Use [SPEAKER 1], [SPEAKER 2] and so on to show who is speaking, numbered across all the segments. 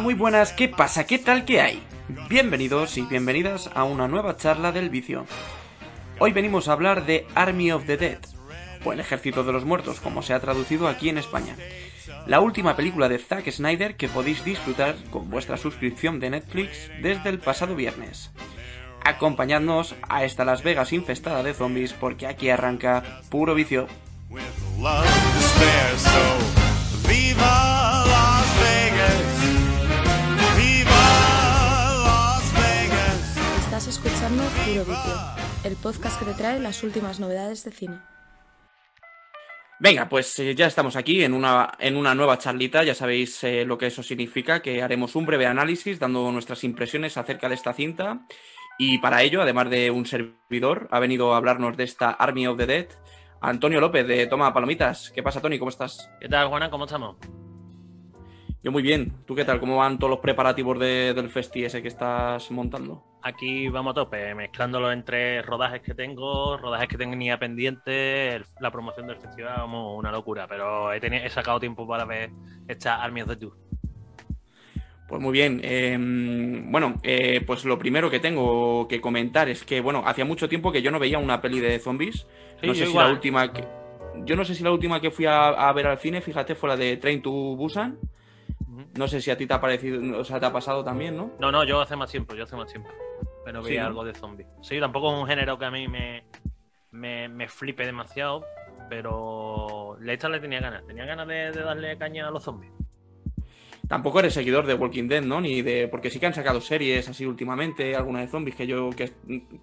[SPEAKER 1] muy buenas, ¿qué pasa? ¿Qué tal que hay? Bienvenidos y bienvenidas a una nueva charla del vicio. Hoy venimos a hablar de Army of the Dead, o el Ejército de los Muertos, como se ha traducido aquí en España. La última película de Zack Snyder que podéis disfrutar con vuestra suscripción de Netflix desde el pasado viernes. Acompañadnos a esta Las Vegas infestada de zombies porque aquí arranca puro vicio.
[SPEAKER 2] Estás escuchando Puro Vicio, el podcast que te trae las últimas novedades de cine.
[SPEAKER 1] Venga, pues eh, ya estamos aquí en una, en una nueva charlita, ya sabéis eh, lo que eso significa, que haremos un breve análisis dando nuestras impresiones acerca de esta cinta y para ello, además de un servidor, ha venido a hablarnos de esta Army of the Dead, Antonio López de Toma Palomitas. ¿Qué pasa, Tony? ¿Cómo estás?
[SPEAKER 3] ¿Qué tal, Juana? ¿Cómo estamos?
[SPEAKER 1] Yo muy bien. ¿Tú qué tal? ¿Cómo van todos los preparativos del festi ese que estás montando?
[SPEAKER 3] Aquí vamos a tope, mezclándolo entre rodajes que tengo, rodajes que tenía pendientes, la promoción del festival, vamos, una locura. Pero he, tenido, he sacado tiempo para ver esta Army of the Tour.
[SPEAKER 1] Pues muy bien. Em, bueno, eh, pues lo primero que tengo que comentar es que, bueno, hacía mucho tiempo que yo no veía una peli de zombies. no sé si la última que. Yo no sé si la última que fui a, ver al cine, fíjate, fue la de Train to Busan. No sé si a ti te ha parecido, o sea, te ha pasado también, ¿no?
[SPEAKER 3] No, no, yo hace más tiempo, yo hace más tiempo. Pero veía algo de zombies. Sí, tampoco es un género que a mí me, me, flipe demasiado, pero esta le tenía ganas. Tenía ganas de, darle caña a los zombies.
[SPEAKER 1] Tampoco eres seguidor de Walking Dead, ¿no? Ni de. Porque sí que han sacado series así últimamente, algunas de zombies que yo que,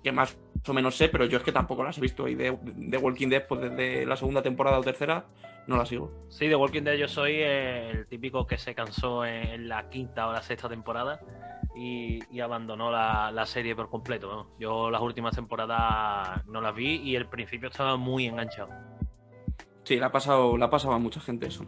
[SPEAKER 1] que más o menos sé, pero yo es que tampoco las he visto. Y de, de Walking Dead, pues desde la segunda temporada o tercera, no la sigo.
[SPEAKER 3] Sí, de Walking Dead yo soy el típico que se cansó en la quinta o la sexta temporada y, abandonó la, serie por completo. Yo las últimas temporadas no las vi y el principio estaba muy enganchado.
[SPEAKER 1] Sí, la ha pasado, la ha pasado a mucha gente eso.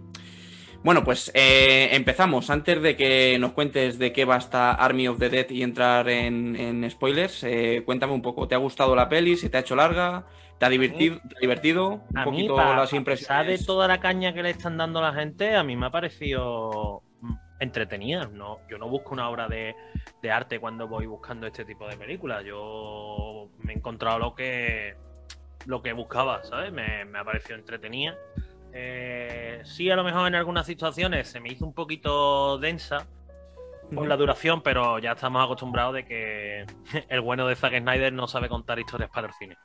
[SPEAKER 1] Bueno, pues eh, empezamos. Antes de que nos cuentes de qué va esta Army of the Dead y entrar en, spoilers, eh, cuéntame un poco. ¿Te ha gustado la peli? ¿Se te ha hecho larga? ¿Te ha divertido? divertido?
[SPEAKER 3] Un poquito las impresiones. toda la caña que le están dando a la gente, a mí me ha parecido mm, entretenida. No, yo no busco una obra de, arte cuando voy buscando este tipo de películas. Yo me he encontrado lo que lo que buscaba, ¿sabes? Me, ha parecido entretenida. Eh, sí, a lo mejor en algunas situaciones se me hizo un poquito densa por la duración, pero ya estamos acostumbrados de que el bueno de Zack Snyder no sabe contar historias para el cine.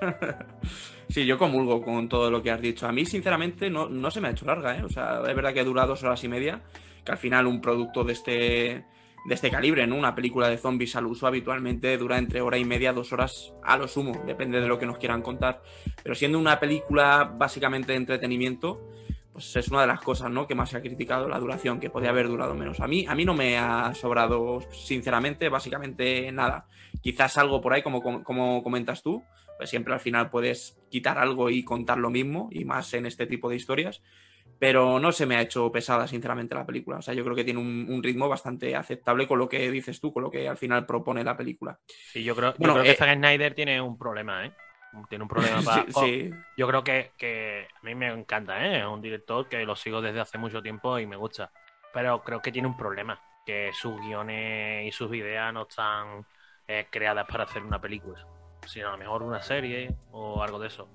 [SPEAKER 1] sí, yo comulgo con todo lo que has dicho. A mí, sinceramente, no, se me ha hecho larga, ¿eh? O sea, es verdad que dura dos horas y media, que al final un producto de este, de este calibre, ¿no? Una película de zombies al uso habitualmente dura entre hora y media, dos horas a lo sumo, depende de lo que nos quieran contar. Pero siendo una película básicamente de entretenimiento, pues es una de las cosas ¿no? que más se ha criticado la duración, que podía haber durado menos. A mí, a mí no me ha sobrado, sinceramente, básicamente nada. Quizás algo por ahí, como, como, comentas tú, pues siempre al final puedes quitar algo y contar lo mismo, y más en este tipo de historias. Pero no se me ha hecho pesada, sinceramente, la película. O sea, yo creo que tiene un, ritmo bastante aceptable con lo que dices tú, con lo que al final propone la película.
[SPEAKER 3] Sí, yo creo, yo creo que eh, Zack Snyder tiene un problema, ¿eh? Tiene un problema para... sí, Yo creo que, a mí me encanta, ¿eh? Es un director que lo sigo desde hace mucho tiempo y me gusta. Pero creo que tiene un problema, que sus guiones y sus ideas no están eh, creadas para hacer una película, sino a lo mejor una serie o algo de eso.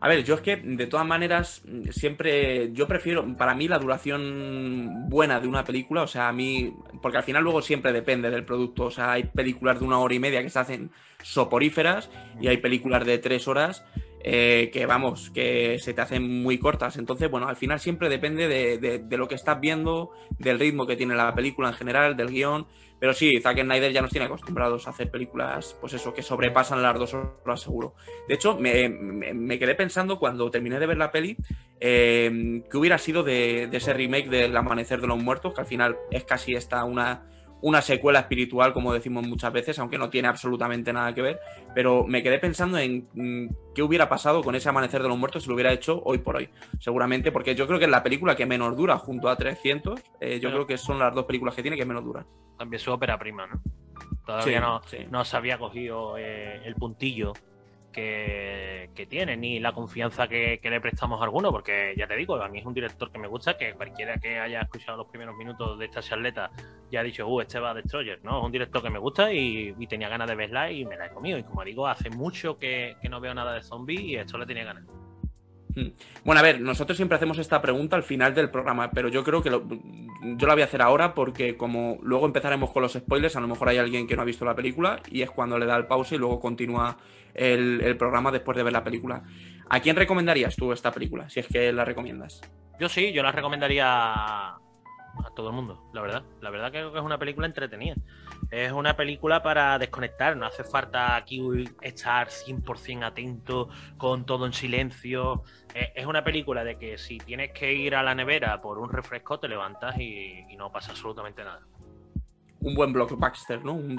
[SPEAKER 1] A ver, yo es que de todas maneras siempre yo prefiero, para mí la duración buena de una película, o sea, a mí, porque al final luego siempre depende del producto, o sea, hay películas de una hora y media que se hacen soporíferas y hay películas de tres horas eh, que vamos, que se te hacen muy cortas. Entonces, bueno, al final siempre depende de, de, lo que estás viendo, del ritmo que tiene la película en general, del guion. Pero sí, Zack Snyder ya nos tiene acostumbrados a hacer películas, pues eso, que sobrepasan las dos horas seguro. De hecho, me, quedé pensando cuando terminé de ver la peli, eh, que hubiera sido de, ese remake del Amanecer de los Muertos, que al final es casi esta una, una secuela espiritual, como decimos muchas veces, aunque no tiene absolutamente nada que ver. Pero me quedé pensando en mm, qué hubiera pasado con ese Amanecer de los Muertos si lo hubiera hecho hoy por hoy. Seguramente, porque yo creo que es la película que menos dura junto a 300. Eh, yo creo que son las dos películas que tiene que menos duran
[SPEAKER 3] también su ópera prima, ¿no? Todavía no, se había cogido eh, el puntillo que, tiene, ni la confianza que, le prestamos a alguno, porque ya te digo, a mí es un director que me gusta, que cualquiera que haya escuchado los primeros minutos de esta charleta ya ha dicho, uh, este va a Destroyer, ¿no? Es un director que me gusta y, tenía ganas de verla y me la he comido. Y como digo, hace mucho que, no veo nada de zombie y esto le tenía ganas.
[SPEAKER 1] Hmm. Bueno, a ver, nosotros siempre hacemos esta pregunta al final del programa, pero yo creo que yo la voy a hacer ahora porque como luego empezaremos con los spoilers, a lo mejor hay alguien que no ha visto la película y es cuando le da el pause y luego continúa el, programa después de ver la película. ¿A quién recomendarías tú esta película, si es que la recomiendas?
[SPEAKER 3] Yo sí, yo la recomendaría a todo el mundo, la verdad. La verdad que es una película entretenida. Es una película para desconectar, no hace falta aquí estar 100% atento con todo en silencio. Es una película de que si tienes que ir a la nevera por un refresco, te levantas y, no pasa absolutamente nada.
[SPEAKER 1] Un buen blockbuster, ¿no? Un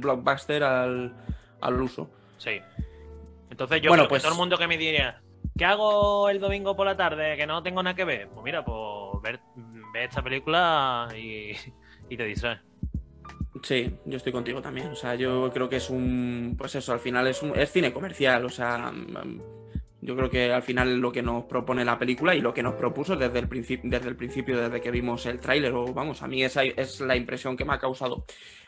[SPEAKER 1] blockbuster al, al uso.
[SPEAKER 3] Sí. Entonces yo bueno, pues... todo el mundo que me diría, ¿qué hago el domingo por la tarde que no tengo nada que ver? Pues mira, pues ver, esta película y, y te distraes.
[SPEAKER 1] Sí, yo estoy contigo también. O sea, yo creo que es un. Pues eso, al final es, un, es cine comercial. O sea, yo creo que al final lo que nos propone la película y lo que nos propuso desde el, principio, desde el principio, desde que vimos el tráiler, o vamos, a mí esa es la impresión que me ha causado.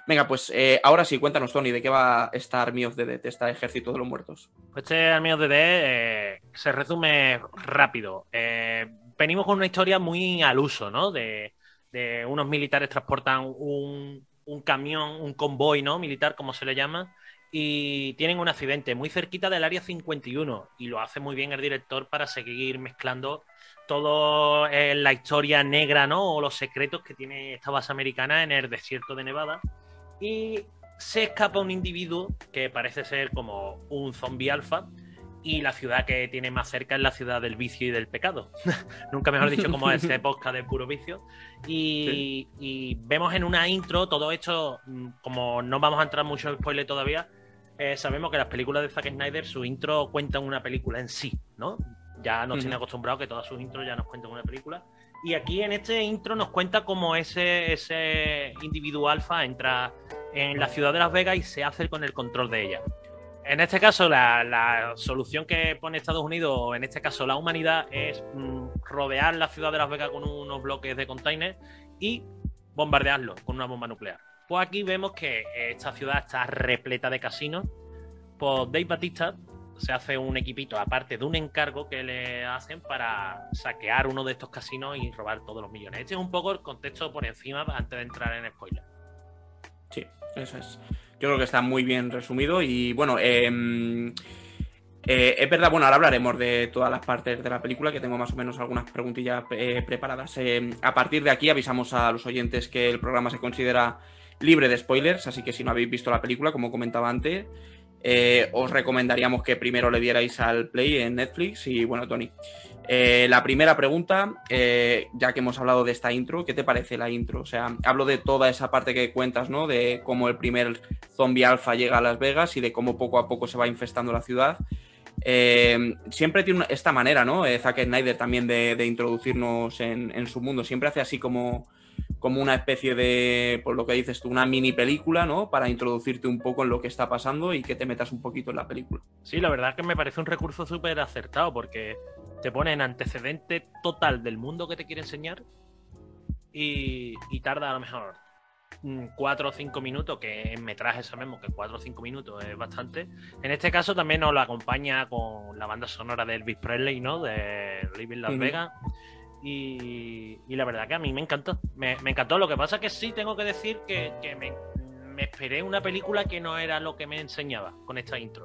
[SPEAKER 1] Venga, pues eh, ahora sí, cuéntanos, Tony, ¿de qué va esta Army of the Dead, esta Ejército de los Muertos?
[SPEAKER 3] Pues este Army of the Dead eh, se resume rápido. Eh, venimos con una historia muy al uso, ¿no? De, unos militares transportan un, un camión, un convoy, ¿no? Militar, como se le llama, y tienen un accidente muy cerquita del área 51 y lo hace muy bien el director para seguir mezclando todo eh, la historia negra, ¿no? O los secretos que tiene esta base americana en el desierto de Nevada. Y se escapa un individuo que parece ser como un zombie alfa y la ciudad que tiene más cerca es la ciudad del vicio y del pecado. Nunca mejor dicho, como este podcast de puro vicio. Y, y, vemos en una intro todo esto, mm, como no vamos a entrar mucho en spoiler todavía, eh, sabemos que las películas de Zack Snyder, su intro cuentan una película en sí, ¿no? Ya nos tiene acostumbrado que todas sus intros ya nos cuentan una película. Y aquí en este intro nos cuenta cómo ese, ese individuo alfa entra en la ciudad de Las Vegas y se hace con el control de ella. En este caso, la, solución que pone Estados Unidos, en este caso la humanidad, es mm, rodear la ciudad de Las Vegas con unos bloques de containers y bombardearlo con una bomba nuclear. Pues aquí vemos que esta ciudad está repleta de casinos. Pues Dave Batista se hace un equipito, aparte de un encargo que le hacen para saquear uno de estos casinos y robar todos los millones. Este es un poco el contexto por encima antes de entrar en spoiler.
[SPEAKER 1] Sí, eso es. Yo creo que está muy bien resumido y bueno, em, eh, es verdad, bueno, ahora hablaremos de todas las partes de la película, que tengo más o menos algunas preguntillas eh, preparadas. Em, a partir de aquí avisamos a los oyentes que el programa se considera libre de spoilers, así que si no habéis visto la película, como comentaba antes, eh, os recomendaríamos que primero le dierais al play en Netflix. Y bueno, Tony, eh, la primera pregunta, eh, ya que hemos hablado de esta intro, ¿qué te parece la intro? O sea, hablo de toda esa parte que cuentas, ¿no? De cómo el primer zombie alfa llega a Las Vegas y de cómo poco a poco se va infestando la ciudad. siempre tiene esta manera, ¿no? Zack Snyder también de, introducirnos en, en, su mundo. Siempre hace así como como una especie de, por lo que dices tú, una mini película, ¿no? Para introducirte un poco en lo que está pasando y que te metas un poquito en la película.
[SPEAKER 3] Sí, la verdad es que me parece un recurso súper acertado porque te pone en antecedente total del mundo que te quiere enseñar y, tarda a lo mejor cuatro o cinco minutos, que en metraje sabemos que cuatro o cinco minutos es bastante. En este caso también nos lo acompaña con la banda sonora de Elvis Presley, ¿no? De Living Las Vegas. Y, la verdad que a mí me encantó. Me, encantó. Lo que pasa que sí tengo que decir que, me, esperé una película que no era lo que me enseñaba con esta intro.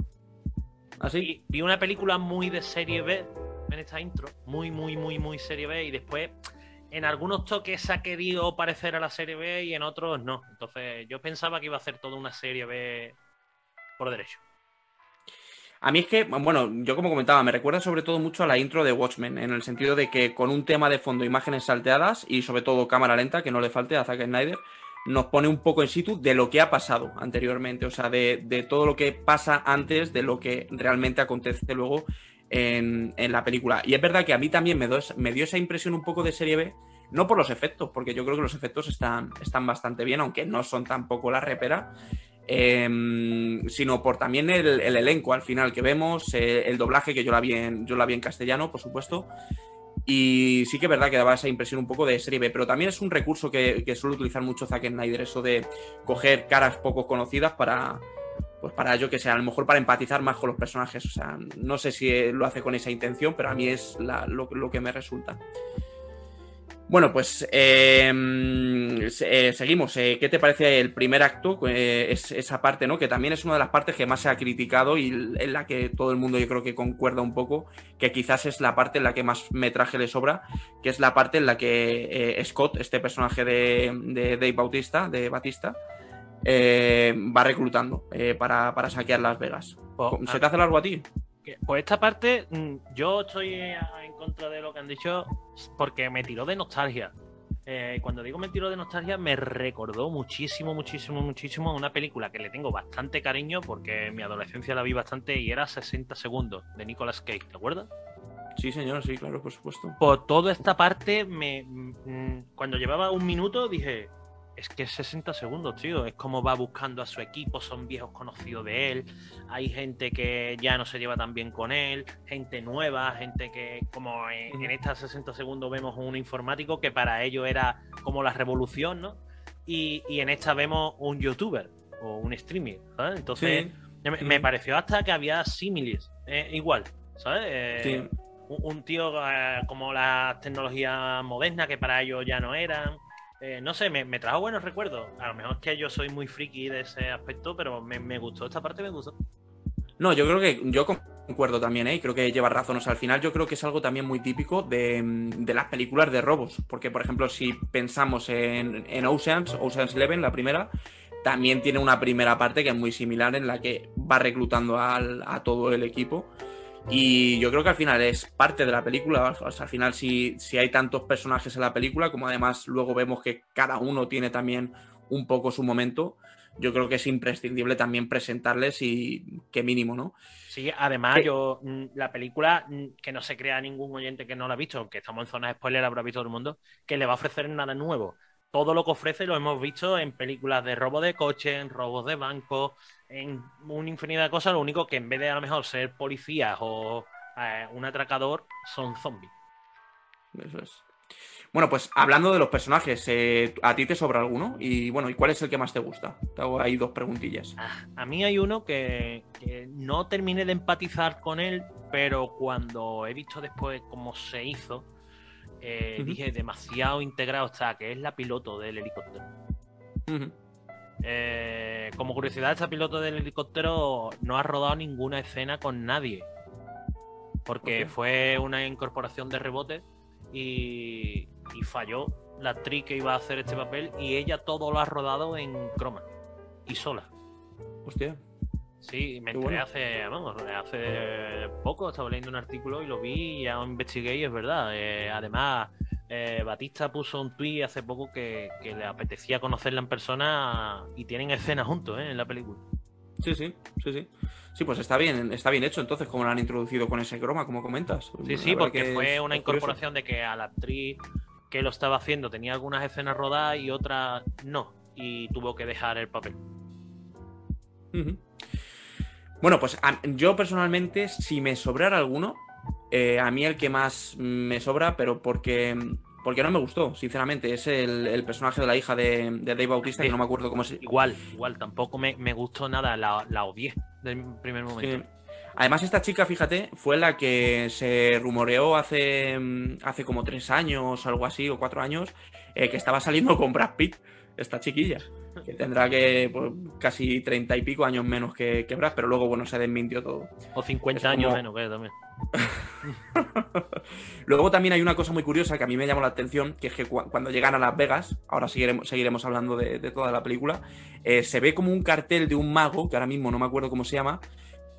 [SPEAKER 3] Así. ¿Ah, vi una película muy de serie B en esta intro. Muy, muy, muy, muy serie B. Y después en algunos toques ha querido parecer a la serie B y en otros no. Entonces yo pensaba que iba a hacer toda una serie B por derecho.
[SPEAKER 1] A mí es que, bueno, yo como comentaba, me recuerda sobre todo mucho a la intro de Watchmen, en el sentido de que con un tema de fondo, imágenes salteadas y sobre todo cámara lenta, que no le falte a Zack Snyder, nos pone un poco en situ de lo que ha pasado anteriormente, o sea, de, todo lo que pasa antes de lo que realmente acontece luego en, la película. Y es verdad que a mí también me, me dio esa impresión un poco de serie B, no por los efectos, porque yo creo que los efectos están, están bastante bien, aunque no son tampoco la repera. Em, sino por también el, elenco al final que vemos, eh, el doblaje, que yo la, vi en, yo la vi castellano, por supuesto. Y sí que es verdad que daba esa impresión un poco de serie B, pero también es un recurso que, suele utilizar mucho Zack Snyder, eso de coger caras poco conocidas para, pues para yo que sea, a lo mejor para empatizar más con los personajes. O sea, no sé si lo hace con esa intención, pero a mí es lo, que me resulta. Bueno, pues em, eh, seguimos. Eh, ¿Qué te parece el primer acto? Eh, es, esa parte, ¿no? Que también es una de las partes que más se ha criticado y en la que todo el mundo yo creo que concuerda un poco, que quizás es la parte en la que más metraje le sobra, que es la parte en la que Scott, este personaje de, de Dave Bautista, de Batista, va reclutando para, saquear Las Vegas. Oh, ¿Se ah. te hace largo a ti?
[SPEAKER 3] Pues esta parte, mm, yo estoy en contra de lo que han dicho porque me tiró de nostalgia. Eh, cuando digo me tiró de nostalgia, me recordó muchísimo, muchísimo, muchísimo a una película que le tengo bastante cariño porque en mi adolescencia la vi bastante y era 60 segundos de Nicolas Cage, ¿te acuerdas?
[SPEAKER 1] Sí, señor, sí, claro, por supuesto.
[SPEAKER 3] Por toda esta parte, me, mm, cuando llevaba un minuto dije, es que es 60 segundos, tío. Es como va buscando a su equipo, son viejos conocidos de él. Hay gente que ya no se lleva tan bien con él, gente nueva, gente que, como en, en estos 60 segundos vemos un informático que para ellos era como la revolución, ¿no? Y, en esta vemos un youtuber o un streamer, ¿sabes? Entonces, me, pareció hasta que había símiles, eh, igual, ¿sabes? Eh, un, tío eh, como las tecnologías modernas que para ellos ya no eran eh, no sé, me, trajo buenos recuerdos. A lo mejor es que yo soy muy friki de ese aspecto, pero me, gustó esta parte, me gustó.
[SPEAKER 1] No, yo creo que yo concuerdo también, ¿eh? creo que lleva razón. O sea, al final yo creo que es algo también muy típico de, las películas de robos. Porque, por ejemplo, si pensamos en, en Oceans, Oceans Eleven, la primera, también tiene una primera parte que es muy similar en la que va reclutando a todo el equipo. Y yo creo que al final es parte de la película. al final, si, si hay tantos personajes en la película, como además luego vemos que cada uno tiene también un poco su momento, yo creo que es imprescindible también presentarles y qué mínimo, ¿no?
[SPEAKER 3] Sí, además yo, mm, la película, mm, que no se crea ningún oyente que no la ha visto, aunque estamos en zona de spoiler, habrá visto todo el mundo, que le va a ofrecer nada nuevo. Todo lo que ofrece lo hemos visto en películas de robo de coche, en robos de banco, en una infinidad de cosas, lo único que en vez de a lo mejor ser policías o eh, un atracador, son zombies.
[SPEAKER 1] Eso es. Bueno, pues hablando de los personajes, eh, ¿a ti te sobra alguno? Y bueno, ¿y cuál es el que más te gusta? Te hago ahí dos preguntillas.
[SPEAKER 3] Ah, a mí hay uno que, no terminé de empatizar con él, pero cuando he visto después cómo se hizo, eh, dije demasiado integrado está, que es la piloto del helicóptero. Eh, como curiosidad, esta piloto del helicóptero no ha rodado ninguna escena con nadie. Porque fue una incorporación de rebote y, falló la actriz que iba a hacer este papel y ella todo lo ha rodado en croma y sola.
[SPEAKER 1] Hostia.
[SPEAKER 3] Sí, me enteré hace, hace poco, estaba leyendo un artículo y lo vi y ya investigué y es verdad. Eh, además, eh, Batista puso un tweet hace poco que, le apetecía conocerla en persona y tienen escenas juntos ¿eh? en la película.
[SPEAKER 1] Sí, sí, sí, sí. Sí, pues está bien, está bien hecho entonces como lo han introducido con ese croma, como comentas.
[SPEAKER 3] Sí, sí, porque fue una incorporación de que a la actriz que lo estaba haciendo tenía algunas escenas rodadas y otras no, y tuvo que dejar el papel.
[SPEAKER 1] Bueno, pues yo personalmente, si me sobrara alguno, eh, a mí el que más me sobra, pero porque, porque no me gustó, sinceramente, es el, personaje de la hija de, Dave Bautista, que no me acuerdo cómo se...
[SPEAKER 3] Igual, igual, tampoco me, gustó nada, la, la odié del primer momento.
[SPEAKER 1] Además, esta chica, fíjate, fue la que se rumoreó hace, hace como tres años, algo así, o cuatro años, eh, que estaba saliendo con Brad Pitt, esta chiquilla que tendrá que pues, casi treinta y pico años menos que, que, Brad, pero luego, bueno, se desmintió todo.
[SPEAKER 3] O 50 años menos, que también.
[SPEAKER 1] luego también hay una cosa muy curiosa que a mí me llamó la atención, que es que cuando llegan a Las Vegas, ahora seguiremos, seguiremos hablando de, toda la película, eh, se ve como un cartel de un mago, que ahora mismo no me acuerdo cómo se llama,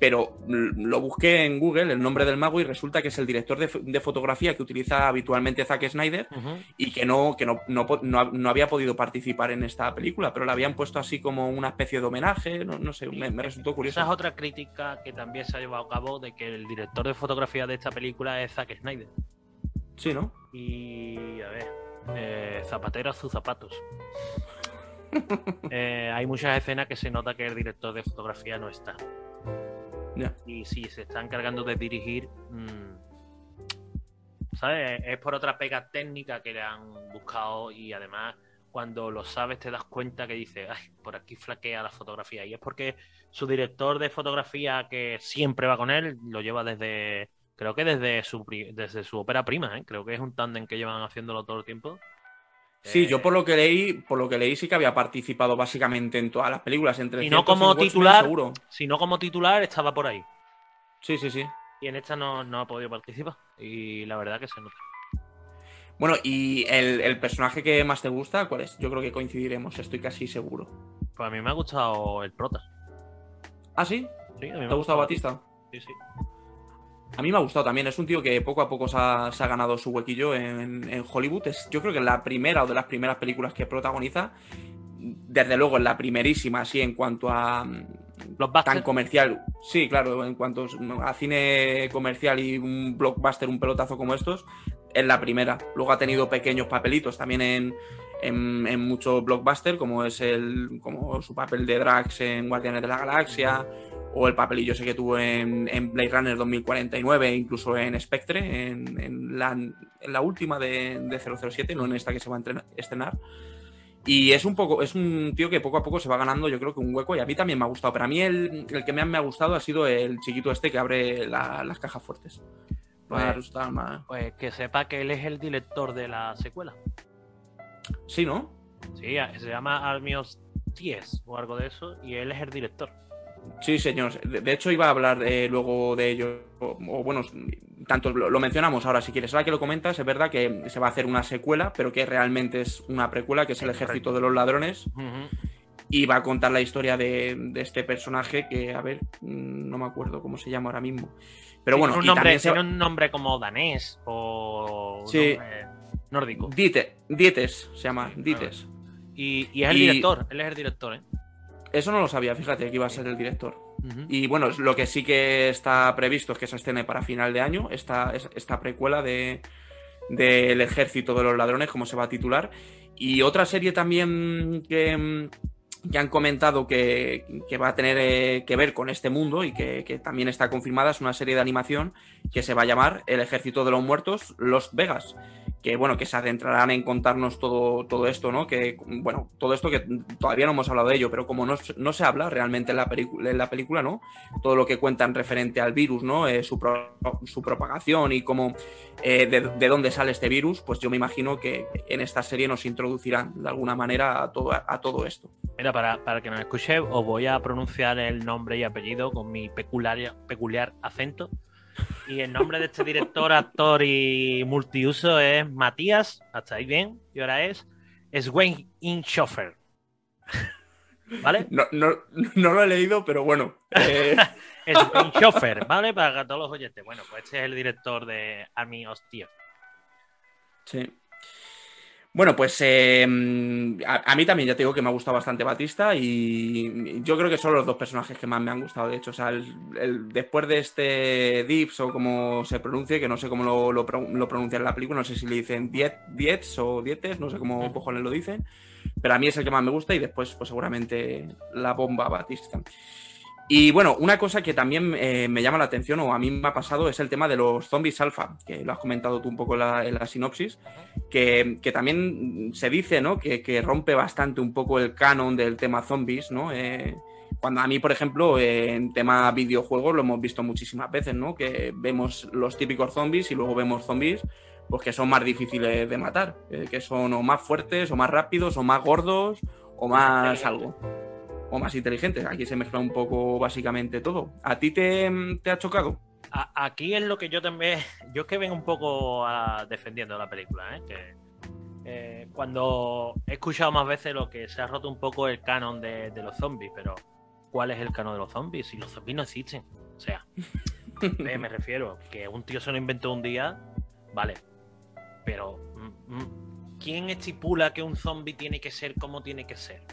[SPEAKER 1] pero lo busqué en Google, el nombre del mago, y resulta que es el director de, fotografía que utiliza habitualmente Zack Snyder y que, no, que no, no, había podido participar en esta película, pero la habían puesto así como una especie de homenaje, no, sé, me, resultó curioso.
[SPEAKER 3] Esa es otra crítica que también se ha llevado a cabo de que el director de fotografía de esta película es Zack Snyder.
[SPEAKER 1] Sí, ¿no?
[SPEAKER 3] Y a ver, eh, zapatero a sus zapatos. Eh, hay muchas escenas que se nota que el director de fotografía no está. Y si se está encargando de dirigir, mm, ¿sabes? Es por otra pega técnica que le han buscado y además cuando lo sabes te das cuenta que dice, ay, por aquí flaquea la fotografía. Y es porque su director de fotografía que siempre va con él lo lleva desde, creo que desde su, desde su ópera prima, ¿eh? Creo que es un tándem que llevan haciéndolo todo el tiempo.
[SPEAKER 1] Sí,
[SPEAKER 3] Eh,
[SPEAKER 1] yo por lo que leí, por lo que leí sí que había participado básicamente en todas las películas, entre
[SPEAKER 3] Y no
[SPEAKER 1] 300
[SPEAKER 3] como titular.
[SPEAKER 1] seguro.
[SPEAKER 3] Si no como titular, estaba por ahí.
[SPEAKER 1] Sí, sí, sí.
[SPEAKER 3] Y en esta no, no ha podido participar. Y la verdad que se nota.
[SPEAKER 1] Bueno, y el, el personaje que más te gusta, ¿cuál es? Yo creo que coincidiremos, estoy casi seguro.
[SPEAKER 3] Pues a mí me ha gustado el prota.
[SPEAKER 1] ¿Ah, sí?
[SPEAKER 3] Sí, a mí me
[SPEAKER 1] ¿Te ha gustado Batista?
[SPEAKER 3] Sí, sí.
[SPEAKER 1] A mí me ha gustado también. Es un tío que poco a poco se ha, se ha ganado su huequillo en, en Hollywood. Es, yo creo que es la primera o de las primeras películas que protagoniza. Desde luego, es la primerísima, así en cuanto a mm,
[SPEAKER 3] Blockbuster.
[SPEAKER 1] tan comercial. Sí, claro, en cuanto a cine comercial y un blockbuster, un pelotazo como estos, es la primera. Luego ha tenido pequeños papelitos también en, en, en muchos blockbusters, como es el como su papel de Drax en Guardianes de la Galaxia, o el papelillo ese que tuvo en, en Blade Runner 2049, incluso en Spectre, en, en la, en la última de, de 007, no en esta que se va a entrenar- estrenar. Y es un poco, es un tío que poco a poco se va ganando, yo creo que un hueco, y a mí también me ha gustado. Pero a mí el, el que más me ha gustado ha sido el chiquito este que abre la- las cajas fuertes. Me ha
[SPEAKER 3] Pues- Pues que sepa que él es el director de la secuela.
[SPEAKER 1] Sí, ¿no?
[SPEAKER 3] Sí, se llama of Ties o algo de eso. Y él es el director.
[SPEAKER 1] Sí, señor. De, hecho, iba a hablar eh, luego de ello. O, o bueno, tanto lo, lo mencionamos ahora si quieres. Ahora que lo comentas, es verdad que se va a hacer una secuela, pero que realmente es una precuela, que es el ejército de los ladrones. Y va a contar la historia de, de este personaje que, a ver, mm, no me acuerdo cómo se llama ahora mismo. Pero bueno,
[SPEAKER 3] tiene un
[SPEAKER 1] y
[SPEAKER 3] nombre,
[SPEAKER 1] se
[SPEAKER 3] tiene un nombre como danés o
[SPEAKER 1] Sí.
[SPEAKER 3] nórdico.
[SPEAKER 1] Dite- Dietes se llama, Dietes.
[SPEAKER 3] Y, y es el
[SPEAKER 1] Y-
[SPEAKER 3] director, él es el director, ¿eh?
[SPEAKER 1] Eso no lo sabía, fíjate que iba a ser el director. Y bueno, lo que sí que está previsto es que se estrene para final de año, esta, es- esta precuela de del ejército de los ladrones, como se va a titular. Y otra serie también que, que han comentado que, que va a tener eh, que ver con este mundo y que, que también está confirmada, es una serie de animación que se va a llamar El Ejército de los Muertos, Los Vegas. Que bueno, que se adentrarán en contarnos todo, todo esto, ¿no? Que, bueno, todo esto que todavía no hemos hablado de ello, pero como no, no se habla realmente en la, en la película, ¿no? Todo lo que cuentan referente al virus, ¿no? Eh, su, su propagación y cómo, eh, de, de dónde sale este virus, pues yo me imagino que en esta serie nos introducirán de alguna manera a todo, a todo esto.
[SPEAKER 3] Mira, para, para que nos escuche, os voy a pronunciar el nombre y apellido con mi peculiar, peculiar acento. Y el nombre de este director, actor y multiuso es Matías, hasta ahí bien, y ahora es Swain Inschoffer. ¿Vale?
[SPEAKER 1] No, no, no lo he leído, pero bueno. eh,
[SPEAKER 3] Swain Schoffer, ¿vale? Para todos los oyentes. Bueno, pues este es el director de Army of.
[SPEAKER 1] Sí. Bueno, pues eh, a, a mí también ya te digo que me ha gustado bastante Batista y yo creo que son los dos personajes que más me han gustado, de hecho. O sea, el- el- después de este Dips o como se pronuncie, que no sé cómo lo, lo, pro- lo pronuncian en la película, no sé si le dicen Diet, Diets o Dietes, no sé cómo cojones lo dicen, pero a mí es el que más me gusta y después pues seguramente la bomba Batista. Y bueno, una cosa que también eh, me llama la atención o a mí me ha pasado es el tema de los zombies alfa, que lo has comentado tú un poco en la, en la sinopsis, que, que también se dice, ¿no? Que, que rompe bastante un poco el canon del tema zombies, ¿no? Eh, cuando a mí, por ejemplo, eh, en tema videojuegos lo hemos visto muchísimas veces, ¿no? Que vemos los típicos zombies y luego vemos zombies pues que son más difíciles de matar, eh, que son o más fuertes, o más rápidos, o más gordos, o más algo. O más inteligentes. Aquí se mezcla un poco básicamente todo. ¿A ti te, te ha chocado?
[SPEAKER 3] A- aquí es lo que yo también. Yo es que vengo un poco a- defendiendo la película, ¿eh? Que, eh, cuando he escuchado más veces lo que se ha roto un poco el canon de, de los zombies, pero ¿cuál es el canon de los zombies? Si los zombies no existen. O sea, eh, me refiero que un tío se lo inventó un día, vale. Pero, mm, mm, ¿quién estipula que un zombie tiene que ser como tiene que ser?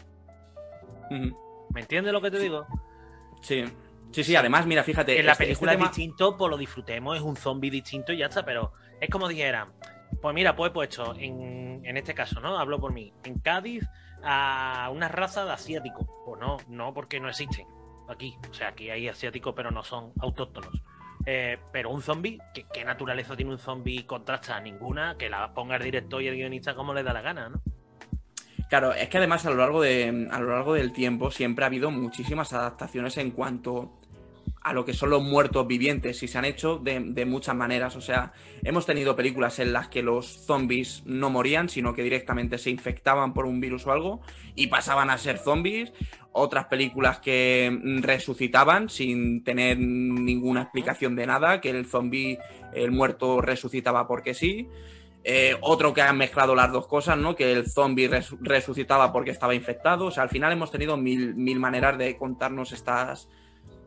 [SPEAKER 1] Ujú.
[SPEAKER 3] ¿Me entiendes lo que te digo?
[SPEAKER 1] Sí. Sí, sí, además, mira, fíjate.
[SPEAKER 3] que la
[SPEAKER 1] este- este
[SPEAKER 3] película
[SPEAKER 1] tema-
[SPEAKER 3] es distinto, pues lo disfrutemos, es un zombie distinto y ya está, pero es como dijeran, pues mira, pues he puesto, en, en este caso, ¿no? Hablo por mí, en Cádiz a una raza de asiáticos. Pues no, no porque no existen aquí. O sea, aquí hay asiáticos, pero no son autóctonos. Eh, pero un zombie, ¿qué, naturaleza tiene un zombie contrasta? Ninguna, que la ponga el director y el guionista como le da la gana, ¿no?
[SPEAKER 1] Claro, es que además a lo largo de a lo largo del tiempo siempre ha habido muchísimas adaptaciones en cuanto a lo que son los muertos vivientes y se han hecho de, muchas maneras. O sea, hemos tenido películas en las que los zombies no morían, sino que directamente se infectaban por un virus o algo y pasaban a ser zombies. Otras películas que resucitaban sin tener ninguna explicación de nada, que el zombie, el muerto resucitaba porque sí. Eh, otro que han mezclado las dos cosas, ¿no? Que el zombie resucitaba porque estaba infectado. O sea, al final hemos tenido mil, mil maneras de contarnos estas,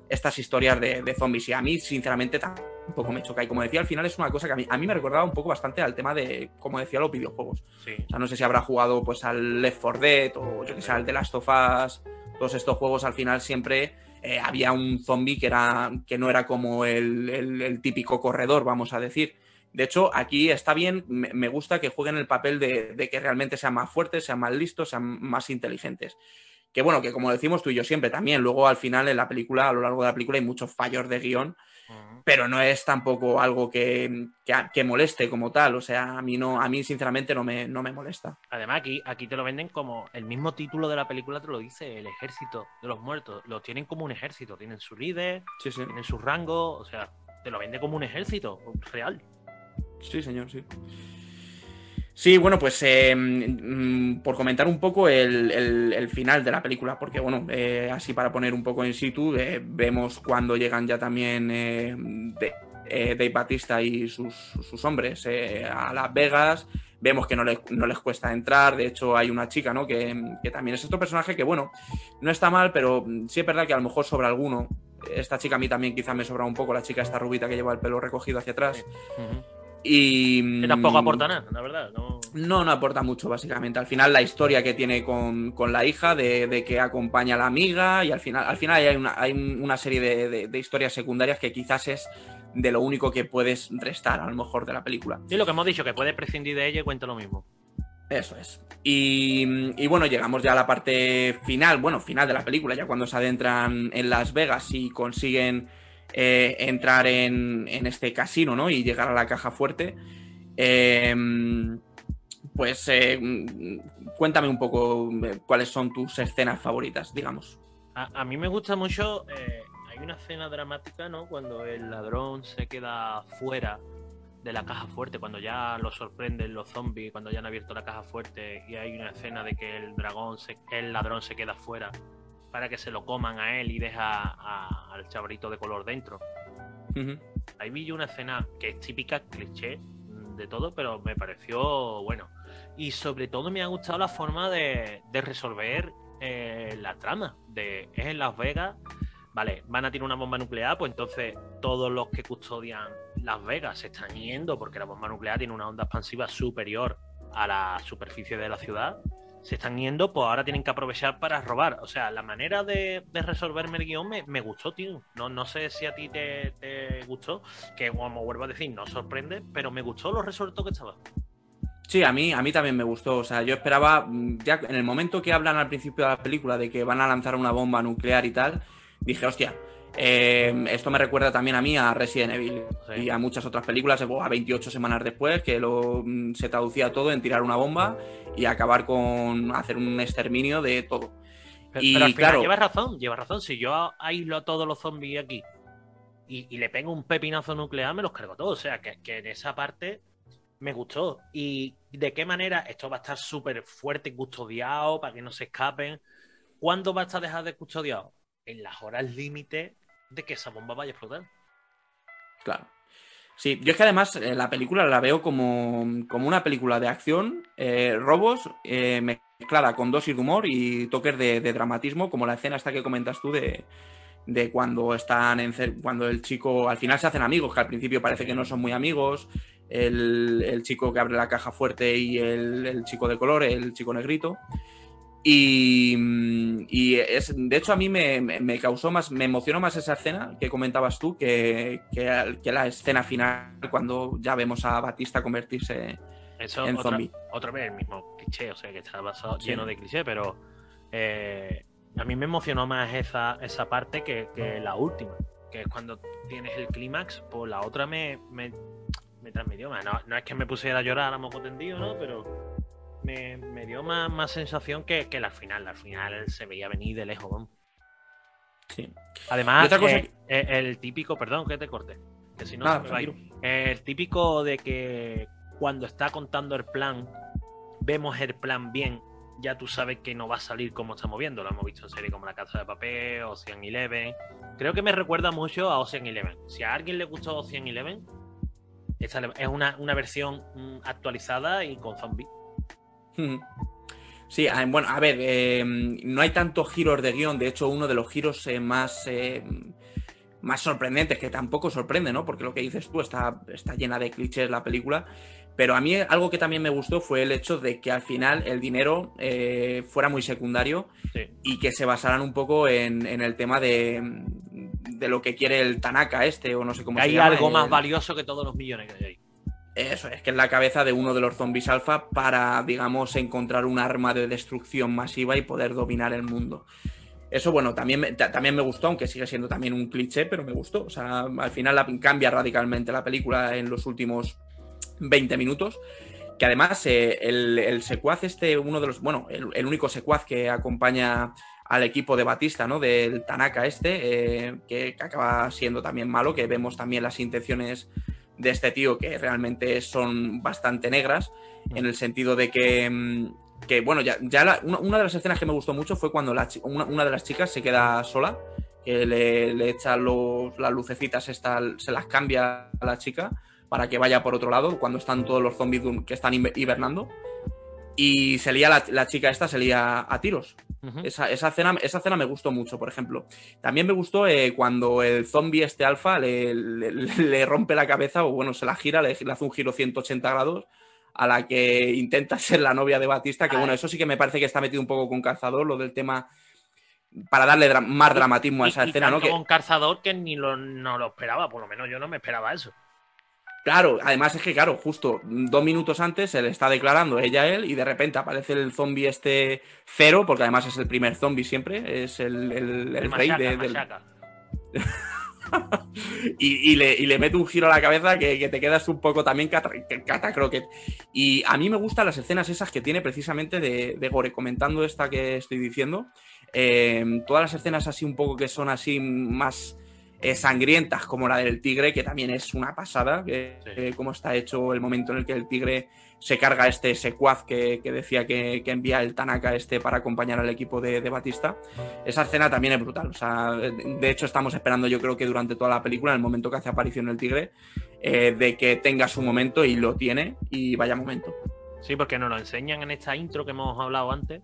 [SPEAKER 1] estas historias de, zombies. Y a mí, sinceramente, tampoco me choca. Y como decía, al final es una cosa que a mí, a mí me recordaba un poco bastante al tema de, como decía, los videojuegos. O sea, no sé si habrá jugado pues al Left 4 Dead o yo que sé, al The Last of Us. Todos estos juegos al final siempre eh, había un zombie que, era, que no era como el típico corredor, vamos a decir de hecho, aquí está bien, me gusta que jueguen el papel de, que realmente sean más fuertes, sean más listos, sean más inteligentes. Que bueno, que como decimos tú y yo siempre también, luego al final en la película, a lo largo de la película hay muchos fallos de guion, pero no es tampoco algo que, que, moleste como tal. O sea, a mí no, a mí sinceramente no me, no me molesta.
[SPEAKER 3] Además, aquí, aquí te lo venden como el mismo título de la película te lo dice, el ejército de los muertos. Lo tienen como un ejército, tienen su líder, tienen su rango, o sea, te lo vende como un ejército real.
[SPEAKER 1] Sí, señor, sí. Sí, bueno, pues eh, mm, por comentar un poco el, final de la película, porque bueno, eh, así para poner un poco en situ, eh, vemos cuando llegan ya también Dave Batista y sus, hombres a Las Vegas, vemos que no, no, les cuesta entrar, de hecho hay una chica, ¿no? Que, también es otro personaje que, bueno, no está mal, pero sí es verdad que a lo mejor sobra alguno. Esta chica a mí también quizá me sobra un poco, la chica esta rubita que lleva el pelo recogido hacia atrás. Y.
[SPEAKER 3] tampoco aporta nada, la verdad. No...
[SPEAKER 1] no, aporta mucho, básicamente. Al final, la historia que tiene con, la hija, de, que acompaña a la amiga, y al final, al final hay, una, hay una serie de, historias secundarias que quizás es de lo único que puedes restar, a lo mejor, de la película.
[SPEAKER 3] Sí, lo que hemos dicho, que puede prescindir de ella y cuenta lo mismo.
[SPEAKER 1] Eso es. Y, y, bueno, llegamos ya a la parte final, bueno, final de la película, ya cuando se adentran en Las Vegas y consiguen eh, entrar en, este casino, ¿no? Y llegar a la caja fuerte. Em, pues eh, cuéntame un poco eh, cuáles son tus escenas favoritas, digamos.
[SPEAKER 3] A, mí me gusta mucho, hay una escena dramática, ¿no? Cuando el ladrón se queda fuera de la caja fuerte, cuando ya lo sorprenden los zombies, cuando ya han abierto la caja fuerte y hay una escena de que el dragón, el ladrón se queda fuera para que se lo coman a él y deja al chavalito de color dentro. Ahí vi yo una escena que es típica, cliché de todo, pero me pareció bueno. Y sobre todo me ha gustado la forma de, resolver eh, la trama. De, es en Las Vegas, vale, van a tirar una bomba nuclear, pues entonces todos los que custodian Las Vegas se están yendo porque la bomba nuclear tiene una onda expansiva superior a la superficie de la ciudad se están yendo, pues ahora tienen que aprovechar para robar. O sea, la manera de, resolverme el guion me, gustó, tío. No, no sé si a ti te, gustó, que como vuelvo a decir, no sorprende, pero me gustó lo resuelto que estaba.
[SPEAKER 1] Sí, a mí, a mí también me gustó. O sea, yo esperaba, mm, ya en el momento que hablan al principio de la película de que van a lanzar una bomba nuclear y tal, dije, hostia, eh, esto me recuerda también a mí a Resident Evil y a muchas otras películas, a 28 semanas después, que lo, mm, se traducía todo en tirar una bomba y acabar con hacer un exterminio de todo.
[SPEAKER 3] Pero, y, al claro, llevas razón, llevas razón. Si yo aíslo a todos los zombies aquí y, le pego un pepinazo nuclear, me los cargo todos. O sea, que, que en esa parte me gustó. ¿Y de qué manera esto va a estar súper fuerte y custodiado para que no se escapen? ¿Cuándo va a estar dejado de custodiado? En las horas límite de que esa bomba vaya a explotar.
[SPEAKER 1] Claro. Sí, yo es que además eh, la película la veo como, una película de acción, eh, robos, eh, mezclada con dosis de humor y toques de, dramatismo, como la escena esta que comentas tú de, cuando están en cuando el chico al final se hacen amigos, que al principio parece que no son muy amigos, el, chico que abre la caja fuerte y el, el chico de color, el chico negrito. Y, es, de hecho a mí me, causó más, me emocionó más esa escena que comentabas tú que, que, la escena final cuando ya vemos a Batista convertirse
[SPEAKER 3] Eso
[SPEAKER 1] en
[SPEAKER 3] otra,
[SPEAKER 1] zombie.
[SPEAKER 3] Otra vez el mismo cliché, o sea que está basado, lleno de cliché, pero eh, a mí me emocionó más esa, esa parte que, que, la última, que es cuando tienes el clímax, pues la otra me, me, me transmitió más. No, no, es que me pusiera a llorar a moco tendido, ¿no? Pero me, me dio más, más, sensación que, que la final. Al final se veía venir de lejos, ¿no?
[SPEAKER 1] Sí.
[SPEAKER 3] Además, cosa... eh, el típico, perdón que te corte, que si no
[SPEAKER 1] Nada,
[SPEAKER 3] se me va a ir. El típico de que cuando está contando el plan, vemos el plan bien, ya tú sabes que no va a salir como estamos viendo. Lo hemos visto en series como La Casa de Papel, Ocean Eleven. Creo que me recuerda mucho a Ocean Eleven. Si a alguien le gustó Ocean Eleven, esta es una, una versión mm, actualizada y con zombies.
[SPEAKER 1] Sí, bueno, a ver, eh, no hay tantos giros de guion. De hecho, uno de los giros eh, más, eh, más sorprendentes, que tampoco sorprende, ¿no? Porque lo que dices tú está, está llena de clichés la película. Pero a mí algo que también me gustó fue el hecho de que al final el dinero eh, fuera muy secundario
[SPEAKER 3] sí.
[SPEAKER 1] y que se basaran un poco en, en el tema de, de, lo que quiere el Tanaka este, o no sé cómo
[SPEAKER 3] que
[SPEAKER 1] se
[SPEAKER 3] hay
[SPEAKER 1] llama.
[SPEAKER 3] algo
[SPEAKER 1] el...
[SPEAKER 3] más valioso que todos los millones que hay ahí.
[SPEAKER 1] Eso, es que es la cabeza de uno de los zombies alfa para, digamos, encontrar un arma de destrucción masiva y poder dominar el mundo. Eso, bueno, también me, también me gustó, aunque sigue siendo también un cliché, pero me gustó. O sea, al final cambia radicalmente la película en los últimos 20 minutos. Que además, eh, el, secuaz este, uno de los. Bueno, el, el, único secuaz que acompaña al equipo de Batista, ¿no? Del Tanaka este, eh, que, que acaba siendo también malo, que vemos también las intenciones de este tío que realmente son bastante negras, en el sentido de que, que bueno, ya, ya la, una, una, de las escenas que me gustó mucho fue cuando la, una, una, de las chicas se queda sola, que le, le echa los, las lucecitas, esta, se las cambia a la chica para que vaya por otro lado, cuando están todos los zombies que están hibernando. Y se lía la, la chica esta, se lía a tiros. Uh -huh. esa, esa, escena, esa escena me gustó mucho, por ejemplo. También me gustó eh, cuando el zombie este alfa le, le, le, rompe la cabeza, o bueno, se la gira, le, le, hace un giro 180 grados a la que intenta ser la novia de Batista, que Ay. bueno, eso sí que me parece que está metido un poco con calzador, lo del tema para darle dra más dramatismo a esa
[SPEAKER 3] y,
[SPEAKER 1] escena,
[SPEAKER 3] y
[SPEAKER 1] ¿no?
[SPEAKER 3] Que... un calzador que ni lo, no lo esperaba, por lo menos yo no me esperaba eso.
[SPEAKER 1] Claro, además es que, claro, justo dos minutos antes se le está declarando ella a él y de repente aparece el zombie este cero, porque además es el primer zombie siempre, es el, el, el, rey de, del... y, y, le, y, le, mete un giro a la cabeza que, que te quedas un poco también catacroquet. Y a mí me gustan las escenas esas que tiene precisamente de, de Gore, comentando esta que estoy diciendo. Eh, todas las escenas así un poco que son así más eh, sangrientas, como la del tigre, que también es una pasada, que, sí. eh, cómo está hecho el momento en el que el tigre se carga este secuaz que, que decía que, que, envía el Tanaka este para acompañar al equipo de, de, Batista. Esa escena también es brutal. O sea, de hecho, estamos esperando, yo creo que durante toda la película, en el momento que hace aparición el tigre, eh, de que tenga su momento y lo tiene, y vaya momento.
[SPEAKER 3] Sí, porque nos lo enseñan en esta intro que hemos hablado antes.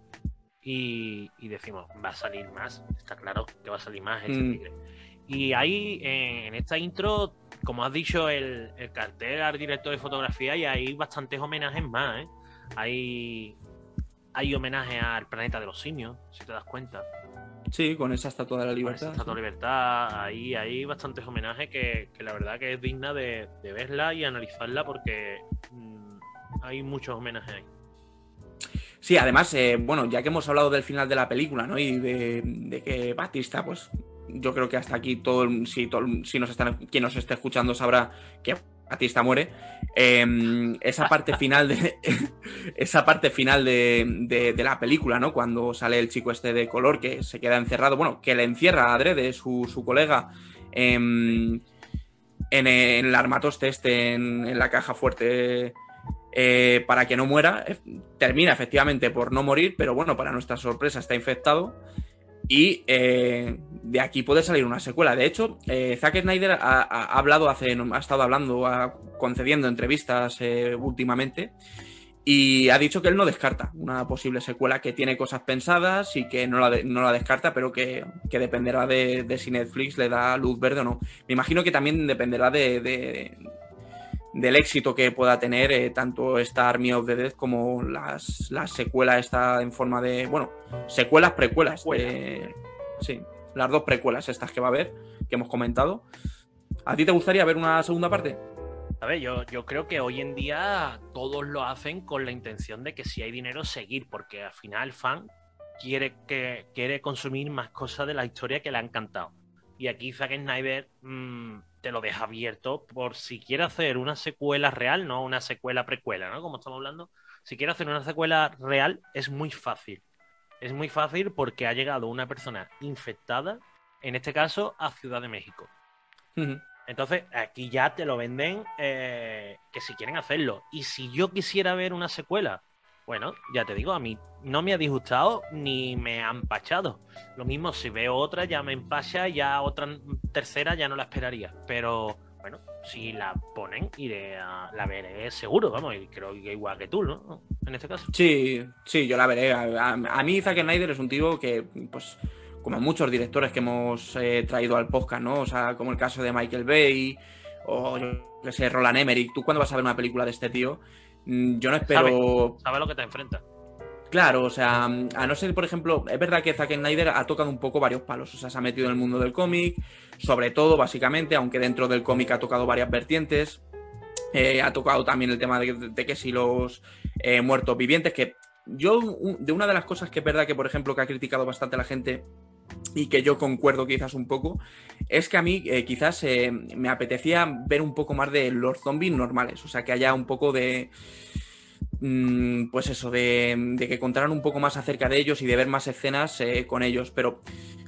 [SPEAKER 3] Y, y decimos, va a salir más, está claro que va a salir más este mm. tigre. Y ahí, en esta intro, como has dicho, el, el, cartel al director de fotografía y hay bastantes homenajes más, ¿eh? Hay, hay homenaje al planeta de los simios, si te das cuenta.
[SPEAKER 1] Sí, con esa estatua de la libertad.
[SPEAKER 3] estatua de libertad, ahí hay bastantes homenajes que, que, la verdad que es digna de, de verla y analizarla porque mmm, hay muchos homenajes ahí.
[SPEAKER 1] Sí, además, eh, bueno, ya que hemos hablado del final de la película, ¿no? Y de, de que Batista, pues yo creo que hasta aquí todo, el, si, todo, si nos están, quien nos esté escuchando sabrá que Batista muere. Eh, esa parte final de esa parte final de, de, de, la película, ¿no? Cuando sale el chico este de color que se queda encerrado, bueno, que le encierra a Adrede, su, su colega, eh, en, en, el armatoste este, en, en la caja fuerte. Eh, para que no muera, termina efectivamente por no morir, pero bueno, para nuestra sorpresa está infectado y eh, de aquí puede salir una secuela. De hecho, eh, Zack Snyder ha, ha, hablado hace, ha estado hablando, ha, concediendo entrevistas eh, últimamente y ha dicho que él no descarta una posible secuela, que tiene cosas pensadas y que no la, no la descarta, pero que, que dependerá de, de, si Netflix le da luz verde o no. Me imagino que también dependerá de, de del éxito que pueda tener eh, tanto esta Army of the Dead como las, las secuelas esta en forma de, bueno, secuelas, precuelas. De, sí, las dos precuelas estas que va a haber, que hemos comentado. ¿A ti te gustaría ver una segunda parte?
[SPEAKER 3] A ver, yo, yo creo que hoy en día todos lo hacen con la intención de que si hay dinero, seguir, porque al final el fan quiere, que, quiere consumir más cosas de la historia que le ha encantado. Y aquí Zack Snyder mmm, te lo deja abierto por si quiere hacer una secuela real, no una secuela precuela, ¿no? Como estamos hablando. Si quiere hacer una secuela real, es muy fácil. Es muy fácil porque ha llegado una persona infectada, en este caso, a Ciudad de México. Entonces, aquí ya te lo venden eh, que si quieren hacerlo. Y si yo quisiera ver una secuela, bueno, ya te digo, a mí no me ha disgustado ni me ha empachado. Lo mismo, si veo otra ya me empacha, ya otra tercera ya no la esperaría. Pero bueno, si la ponen, iré a, la veré seguro, vamos, y creo que igual que tú, ¿no? En este caso.
[SPEAKER 1] Sí, sí, yo la veré. A, mí Zack Snyder es un tío que, pues como muchos directores que hemos eh, traído al podcast, ¿no? O sea, como el caso de Michael Bay o yo sé, Roland Emmerich. ¿Tú cuando vas a ver una película de este tío? Mm, yo no espero...
[SPEAKER 3] Sabe, lo que te enfrenta.
[SPEAKER 1] Claro, o sea, a no ser, por ejemplo, es verdad que Zack Snyder ha tocado un poco varios palos, o sea, se ha metido en el mundo del cómic, sobre todo, básicamente, aunque dentro del cómic ha tocado varias vertientes, eh, ha tocado también el tema de, que si los eh, muertos vivientes, que yo, de una de las cosas que es verdad que, por ejemplo, que ha criticado bastante la gente y que yo concuerdo quizás un poco, es que a mí eh, quizás eh, me apetecía ver un poco más de los zombies normales, o sea, que haya un poco de... Mm, pues eso, de, que contaran un poco más acerca de ellos y de ver más escenas eh, con ellos, pero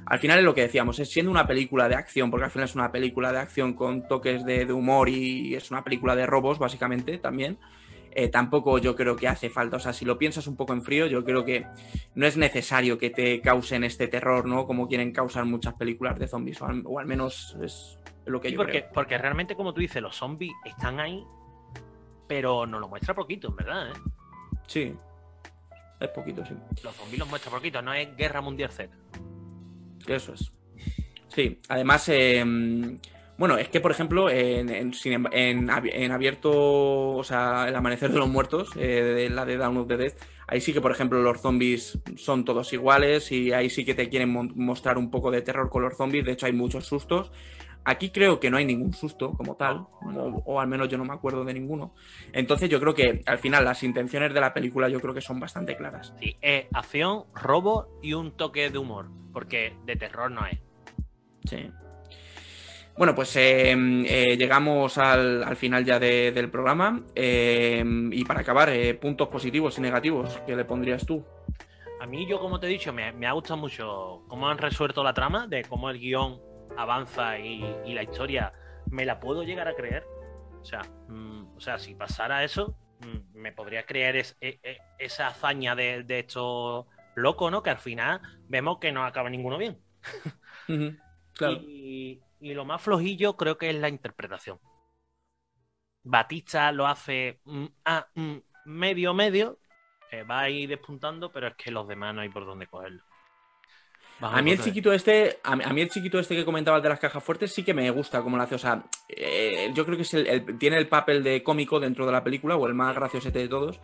[SPEAKER 1] al final es lo que decíamos, es siendo una película de acción, porque al final es una película de acción con toques de, de humor y es una película de robos, básicamente, también. Eh, tampoco yo creo que hace falta. O sea, si lo piensas un poco en frío, yo creo que no es necesario que te causen este terror, ¿no? Como quieren causar muchas películas de zombies, o al, menos es lo que yo
[SPEAKER 3] porque,
[SPEAKER 1] creo.
[SPEAKER 3] Porque realmente, como tú dices, los zombies están ahí, pero nos lo muestra poquito, en verdad, ¿eh?
[SPEAKER 1] Sí, es poquito, sí.
[SPEAKER 3] Los zombies los muestra poquito, no es Guerra Mundial Z.
[SPEAKER 1] Eso es. Sí, además... Eh, bueno, es que, por ejemplo, en, en, abierto, o sea, el amanecer de los muertos, eh, la de Down of the Dead, ahí sí que, por ejemplo, los zombies son todos iguales y ahí sí que te quieren mostrar un poco de terror con los zombies. De hecho, hay muchos sustos. Aquí creo que no hay ningún susto como tal, o, al menos yo no me acuerdo de ninguno. Entonces yo creo que al final las intenciones de la película yo creo que son bastante claras.
[SPEAKER 3] Sí, eh, acción, robo y un toque de humor, porque de terror no hay.
[SPEAKER 1] Sí. Bueno, pues eh, eh, llegamos al, final ya del programa. Eh, y para acabar, puntos positivos y negativos, ¿qué le pondrías tú?
[SPEAKER 3] A mí, yo como te he dicho, me, ha gustado mucho cómo han resuelto la trama, de cómo el guion avanza y, la historia me la puedo llegar a creer. O sea, mm, o sea si pasara eso, mm, me podría creer e, e, esa hazaña de, de estos locos, ¿no? Que al final vemos que no acaba ninguno bien. claro. Y, y lo más flojillo creo que es la interpretación. Batista lo hace mm, ah, mm, medio medio, eh, va ahí despuntando, pero es que los demás no hay por dónde cogerlo.
[SPEAKER 1] a mí el chiquito este, a mí, el chiquito este que comentabas de las cajas fuertes sí que me gusta como lo hace. O sea, eh, yo creo que es el, tiene el papel de cómico dentro de la película, o el más graciosete de todos.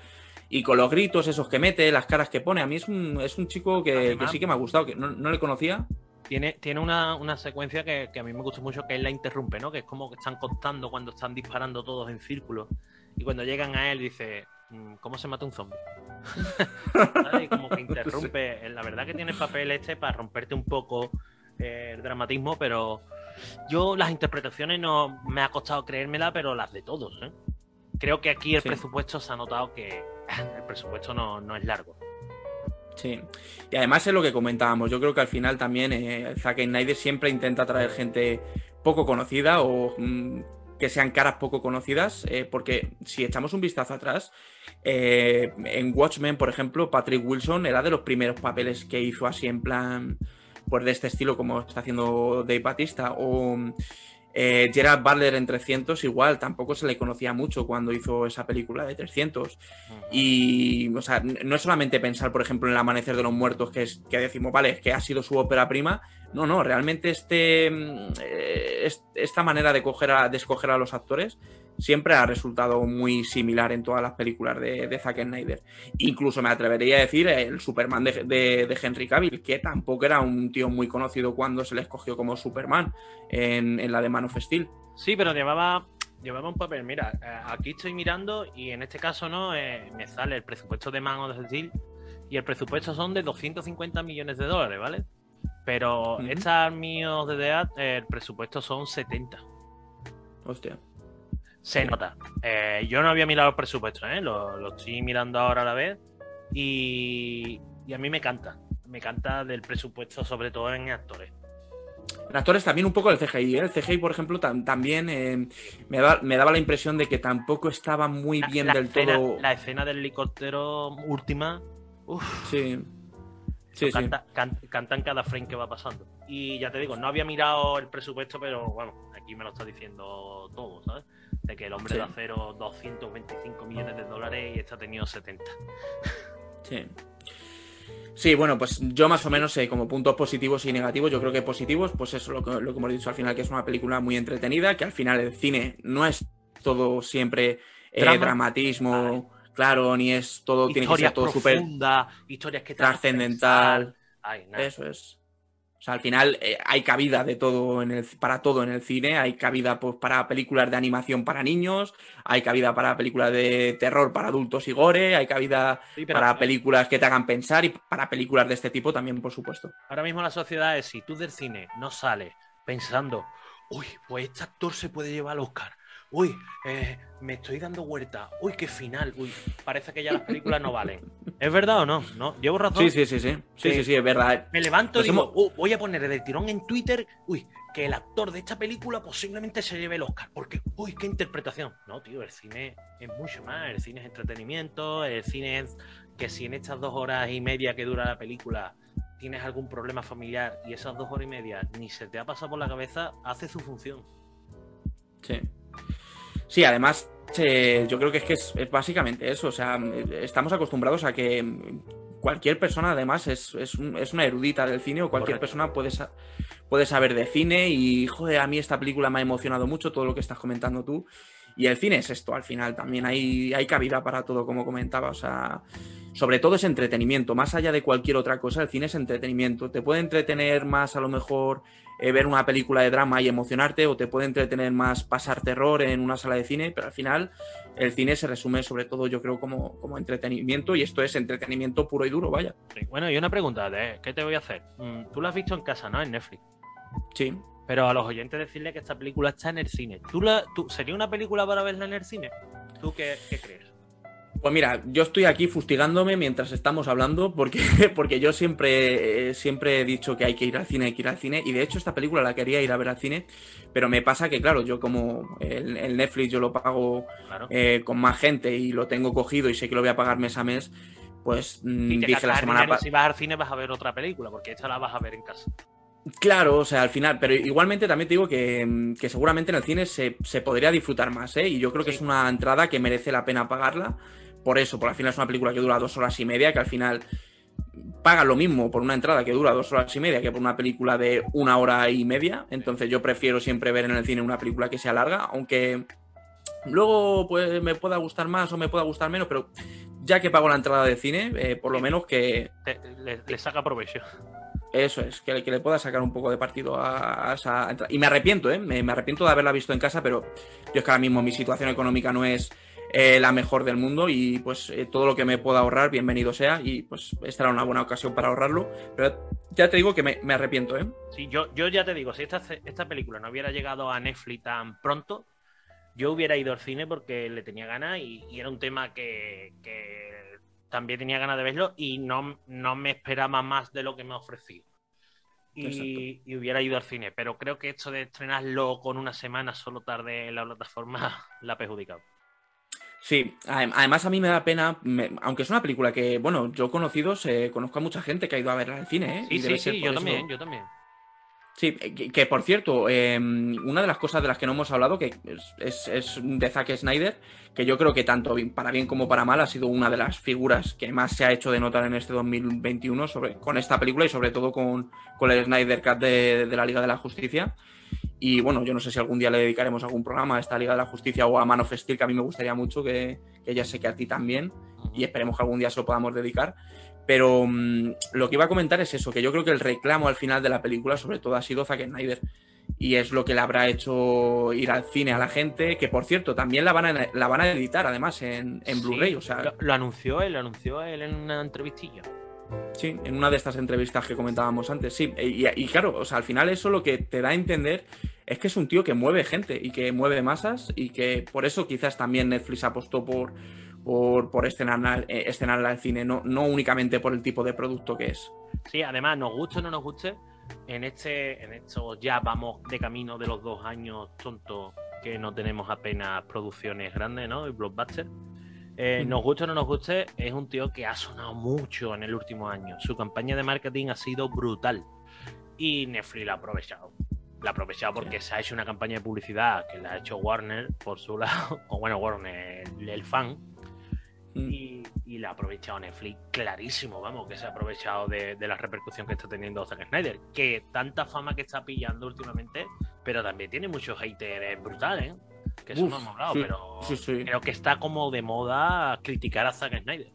[SPEAKER 1] Y con los gritos esos que mete, las caras que pone, a mí es un, es un chico que, sí que me ha gustado, que no, no le conocía.
[SPEAKER 3] Tiene, tiene una, secuencia que, a mí me gusta mucho, que él la interrumpe, ¿no? Que es como que están contando cuando están disparando todos en círculo. Y cuando llegan a él dice, mm, ¿cómo se mata un zombie? y como que interrumpe. La verdad que tiene papel este para romperte un poco eh, el dramatismo, pero yo las interpretaciones no me ha costado creérmela, pero las de todos, ¿eh? Creo que aquí el presupuesto se ha notado que el presupuesto no, no es largo.
[SPEAKER 1] Sí, y además es lo que comentábamos, yo creo que al final también eh, Zack Snyder siempre intenta traer gente poco conocida o mm, que sean caras poco conocidas, eh, porque si echamos un vistazo atrás, eh, en Watchmen, por ejemplo, Patrick Wilson era de los primeros papeles que hizo así en plan, pues de este estilo como está haciendo Dave Batista, o eh, Gerard Butler en 300 igual, tampoco se le conocía mucho cuando hizo esa película de 300. Y, o sea, no es solamente pensar, por ejemplo, en El Amanecer de los Muertos, que, es, que decimos, vale, es que ha sido su ópera prima. No, no, realmente este, mm, eh, esta manera de, coger a, de escoger a los actores siempre ha resultado muy similar en todas las películas de, Zack Snyder. Incluso me atrevería a decir el Superman de, Henry Cavill, que tampoco era un tío muy conocido cuando se le escogió como Superman en, la de Man of Steel.
[SPEAKER 3] Sí, pero llevaba llevaba un papel. Mira, eh, aquí estoy mirando y en este caso no eh, me sale el presupuesto de Man of Steel y el presupuesto son de 250 millones de dólares, ¿vale? Pero esta míos de DEAT, el presupuesto son 70.
[SPEAKER 1] Hostia.
[SPEAKER 3] Se nota. Eh, yo no había mirado el presupuesto, ¿eh? Lo, estoy mirando ahora a la vez. Y, y a mí me canta. Me canta del presupuesto, sobre todo en actores.
[SPEAKER 1] En actores también un poco el CGI, ¿eh? El CGI, por ejemplo, también eh, me, daba la impresión de que tampoco estaba muy bien del todo.
[SPEAKER 3] La escena del helicóptero última. Uf.
[SPEAKER 1] Sí.
[SPEAKER 3] Sí, cantan cada frame que va pasando. Y ya te digo, no había mirado el presupuesto, pero bueno, aquí me lo está diciendo todo, ¿sabes? De que el hombre de acero 225 millones de dólares y está ha tenido 70.
[SPEAKER 1] Sí. Sí, bueno, pues yo más o menos sé como puntos positivos y negativos. Yo creo que positivos, pues eso lo que, lo que hemos dicho al final, que es una película muy entretenida, que al final el cine no es todo siempre eh, dramatismo, claro, ni es todo, tiene que ser todo súper
[SPEAKER 3] historias que
[SPEAKER 1] trascendental. Eso es. O sea, al final eh, hay cabida de todo en el, para todo en el cine. Hay cabida pues, para películas de animación para niños, hay cabida para películas de terror para adultos y gore, hay cabida para películas que te hagan pensar y para películas de este tipo también, por supuesto.
[SPEAKER 3] Ahora mismo la sociedad es si tú del cine no sales pensando, uy, pues este actor se puede llevar al Oscar uy, eh, me estoy dando vuelta, uy, qué final, uy, parece que ya las películas no valen. ¿Es verdad o no? ¿No? ¿Llevo razón?
[SPEAKER 1] Sí, sí, sí, sí, sí, sí, sí, es verdad.
[SPEAKER 3] Me levanto y digo, uh, voy a poner de tirón en Twitter, uy, que el actor de esta película posiblemente se lleve el Oscar, porque, uy, qué interpretación. No, tío, el cine es mucho más, el cine es entretenimiento, el cine es que si en estas dos horas y media que dura la película tienes algún problema familiar y esas dos horas y media ni se te ha pasado por la cabeza, hace su función.
[SPEAKER 1] Sí. Sí, además, yo creo que es que es, básicamente eso. O sea, estamos acostumbrados a que cualquier persona, además, es, una erudita del cine o cualquier persona puede, puede saber de cine y, joder, a mí esta película me ha emocionado mucho, todo lo que estás comentando tú. Y el cine es esto, al final también hay, hay cabida para todo, como comentaba. O sea, sobre todo es entretenimiento. Más allá de cualquier otra cosa, el cine es entretenimiento. Te puede entretener más a lo mejor eh, ver una película de drama y emocionarte, o te puede entretener más pasar terror en una sala de cine, pero al final el cine se resume sobre todo, yo creo, como, como entretenimiento, y esto es entretenimiento puro y duro, vaya.
[SPEAKER 3] Bueno, y una pregunta, ¿qué te voy a hacer? Mm, tú la has visto en casa, ¿no? En Netflix.
[SPEAKER 1] Sí.
[SPEAKER 3] Pero a los oyentes decirle que esta película está en el cine. ¿Tú la, tú, ¿Sería una película para verla en el cine? ¿Tú qué, crees?
[SPEAKER 1] Pues mira, yo estoy aquí fustigándome mientras estamos hablando porque, porque yo siempre, siempre he dicho que hay que ir al cine, hay que ir al cine y de hecho esta película la quería ir a ver al cine, pero me pasa que claro, yo como el, Netflix yo lo pago eh, con más gente y lo tengo cogido y sé que lo voy a pagar mes a mes, pues
[SPEAKER 3] mm, dije la semana pasada... Si vas al cine vas a ver otra película porque esta la vas a ver en casa.
[SPEAKER 1] Claro, o sea, al final, pero igualmente también te digo que, seguramente en el cine se, podría disfrutar más, ¿eh? Y yo creo que es una entrada que merece la pena pagarla. Por eso, por al final es una película que dura dos horas y media, que al final paga lo mismo por una entrada que dura dos horas y media que por una película de una hora y media. Entonces yo prefiero siempre ver en el cine una película que sea larga, aunque luego pues me pueda gustar más o me pueda gustar menos, pero ya que pago la entrada de cine, eh, por lo menos que...
[SPEAKER 3] le saca provecho.
[SPEAKER 1] Eso es, que, que, le pueda sacar un poco de partido a, esa. Y me arrepiento, ¿eh? Me, arrepiento de haberla visto en casa, pero yo es que ahora mismo mi situación económica no es eh, la mejor del mundo y pues eh, todo lo que me pueda ahorrar, bienvenido sea. Y pues esta era una buena ocasión para ahorrarlo. Pero ya te digo que me, arrepiento, ¿eh?
[SPEAKER 3] Sí, yo, yo ya te digo, si esta, esta película no hubiera llegado a Netflix tan pronto, yo hubiera ido al cine porque le tenía ganas y, era un tema que también tenía ganas de verlo y no, no me esperaba más de lo que me ha ofrecido. Y, hubiera ido al cine, pero creo que esto de estrenarlo con una semana solo tarde en la plataforma la ha perjudicado.
[SPEAKER 1] Sí, además a mí me da pena, aunque es una película que, bueno, yo conocido, se conozco a mucha gente que ha ido a verla al cine, ¿eh?
[SPEAKER 3] Sí, sí, sí, yo también, yo también.
[SPEAKER 1] Sí, que, por cierto, em, una de las cosas de las que no hemos hablado, que es, de Zack Snyder, que yo creo que tanto para bien como para mal ha sido una de las figuras que más se ha hecho de notar en este 2021 sobre, con esta película y sobre todo con, el Snyder Cut de, la Liga de la Justicia. Y bueno, yo no sé si algún día le dedicaremos algún programa a esta Liga de la Justicia o a Man of Steel, que a mí me gustaría mucho, que, que ya sé que a ti también, y esperemos que algún día se lo podamos dedicar. Pero mm, lo que iba a comentar es eso, que yo creo que el reclamo al final de la película, sobre todo, ha sido Zack Snyder. y es lo que le habrá hecho ir al cine a la gente, que por cierto, también la van a, la van a editar además en, Blu-ray. O sea,
[SPEAKER 3] lo, anunció él, lo anunció él en una entrevistilla.
[SPEAKER 1] Sí, en una de estas entrevistas que comentábamos antes, sí. Y, claro, o sea, al final eso lo que te da a entender es que es un tío que mueve gente y que mueve masas y que por eso quizás también Netflix apostó por, por, por estrenar, eh, al cine, no, no únicamente por el tipo de producto que es.
[SPEAKER 3] Sí, además, nos guste o no nos guste, en este, en esto ya vamos de camino de los dos años tontos que no tenemos apenas producciones grandes, ¿no? Y blockbuster. Eh, nos guste o no nos guste, es un tío que ha sonado mucho en el último año. Su campaña de marketing ha sido brutal. Y Netflix la ha aprovechado. La ha aprovechado porque se ha hecho una campaña de publicidad que la ha hecho Warner por su lado, o bueno, Warner, el fan, Mm. Y, la ha aprovechado Netflix clarísimo, vamos, que se ha aprovechado de, la repercusión que está teniendo Zack Snyder, que tanta fama que está pillando últimamente, pero también tiene muchos haters brutales, ¿eh? que eso no hemos hablado, pero creo que está como de moda criticar a Zack Snyder.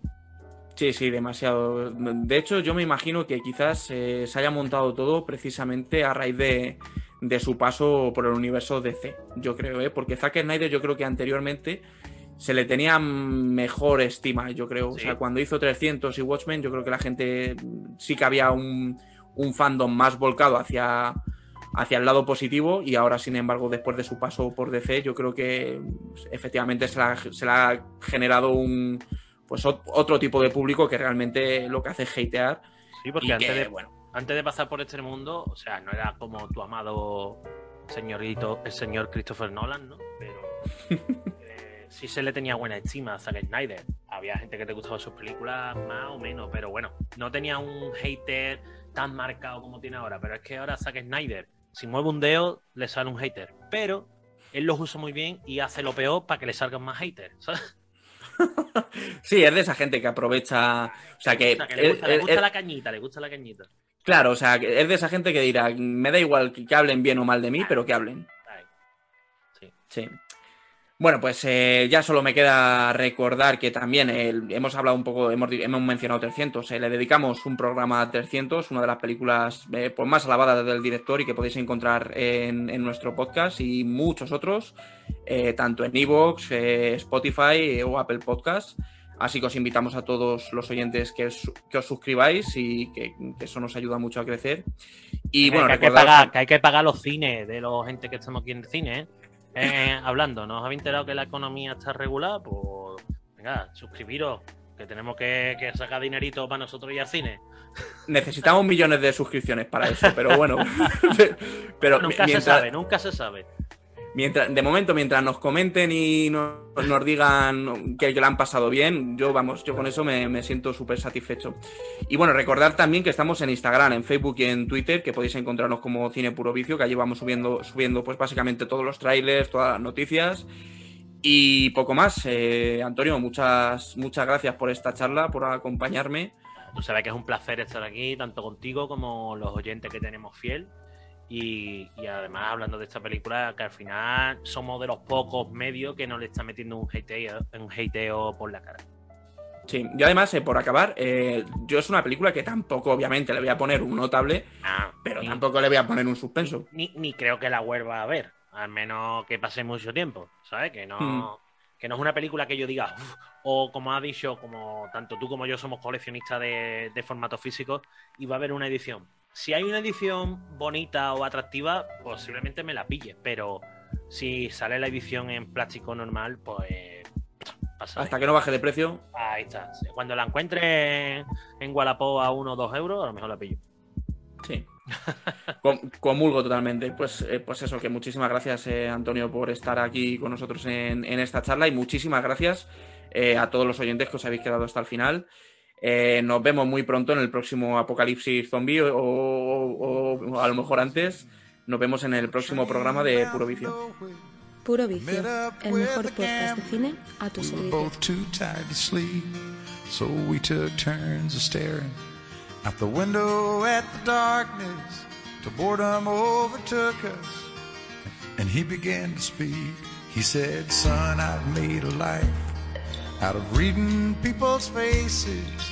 [SPEAKER 1] Sí, sí, demasiado. De hecho, yo me imagino que quizás eh, se haya montado todo precisamente a raíz de, de, su paso por el universo DC, yo creo, ¿eh? porque Zack Snyder yo creo que anteriormente se le tenía mejor estima, yo creo. O sea, cuando hizo 300 y Watchmen, yo creo que la gente sí que había un, fandom más volcado hacia, hacia el lado positivo y ahora, sin embargo, después de su paso por DC, yo creo que efectivamente se le ha, generado un pues otro tipo de público que realmente lo que hace es hatear.
[SPEAKER 3] Sí, porque antes, de, bueno, antes de pasar por este mundo, o sea, no era como tu amado señorito, el señor Christopher Nolan, ¿no? Pero sí se le tenía buena estima a Zack Snyder. Había gente que te gustaba sus películas más o menos, pero bueno, no tenía un hater tan marcado como tiene ahora. Pero es que ahora Zack Snyder, si mueve un dedo, le sale un hater. Pero él los usa muy bien y hace lo peor para que le salgan más haters.
[SPEAKER 1] sí, es de esa gente que aprovecha. O sea, que.
[SPEAKER 3] le gusta, la cañita, le gusta la cañita.
[SPEAKER 1] Claro, o sea, es de esa gente que dirá, me da igual que hablen bien o mal de mí, pero que hablen. Sí. Sí. Bueno, pues eh, ya solo me queda recordar que también hemos hablado un poco, hemos, mencionado 300, eh, le dedicamos un programa a 300, una de las películas eh, pues más alabadas del director y que podéis encontrar en, nuestro podcast y muchos otros, tanto en Evox, Spotify o Apple Podcast. Así que os invitamos a todos los oyentes que, os suscribáis y que, eso nos ayuda mucho a crecer. Y bueno,
[SPEAKER 3] que hay, que pagar, que hay que pagar los cines de la gente que estamos aquí en el cine, ¿eh? Eh, hablando, ¿nos habéis enterado que la economía está regulada? Pues venga, suscribiros, que tenemos que, sacar dinerito para nosotros y al cine.
[SPEAKER 1] Necesitamos millones de suscripciones para eso, pero bueno.
[SPEAKER 3] pero nunca se sabe, nunca se sabe.
[SPEAKER 1] Mientras, de momento, mientras nos comenten y nos, digan que, lo han pasado bien, yo vamos, yo con eso me, siento súper satisfecho. Y bueno, recordar también que estamos en Instagram, en Facebook y en Twitter, que podéis encontrarnos como Cine Puro Vicio, que allí vamos subiendo, subiendo pues básicamente todos los trailers, todas las noticias. Y poco más. Eh, Antonio, muchas, muchas gracias por esta charla, por acompañarme.
[SPEAKER 3] Tú sabes que es un placer estar aquí, tanto contigo como los oyentes que tenemos fiel. Y, además, hablando de esta película, que al final somos de los pocos medios que no le está metiendo un hateo, un hateo por la cara.
[SPEAKER 1] Sí, y además, eh, por acabar, eh, yo es una película que tampoco, obviamente, le voy a poner un notable, ah, pero tampoco le voy a poner un suspenso.
[SPEAKER 3] Ni, ni, creo que la vuelva a ver, al menos que pase mucho tiempo, ¿sabes? Que no, hmm. que no es una película que yo diga, o como ha dicho, como tanto tú como yo somos coleccionistas de, de formato físico, y va a haber una edición si hay una edición bonita o atractiva, posiblemente me la pille, pero si sale la edición en plástico normal, pues
[SPEAKER 1] Hasta que no baje de precio.
[SPEAKER 3] Ahí está. Cuando la encuentre en Wallapop a 1 o 2 euros, a lo mejor la pillo.
[SPEAKER 1] Sí. comulgo totalmente. Pues, eh, pues eso, que muchísimas gracias, eh, Antonio, por estar aquí con nosotros en, esta charla y muchísimas gracias eh, a todos los oyentes que os habéis quedado hasta el final. Eh, nos vemos muy pronto en el próximo Apocalipsis Zombie o, a lo mejor antes. Nos vemos en el próximo programa de Puro Vicio.
[SPEAKER 2] Puro Vicio, el mejor podcast de cine a tu servicio. So we took turns of staring out the window at the darkness till boredom overtook us. And he began to speak. He said, Son, I've made a life out of reading people's faces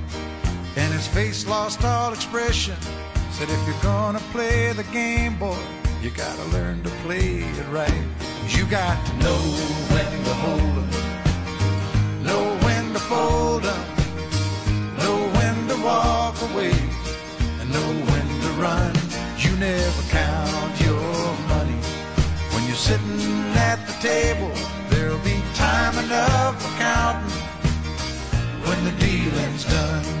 [SPEAKER 2] and his face lost all expression. Said, if you're gonna play the game, boy, you gotta learn to play it right. You got to know when to hold 'em, know when to fold 'em, know when to walk away, and know when to run. You never count your money when you're sitting at the table. There'll be time enough for counting when the dealing's done.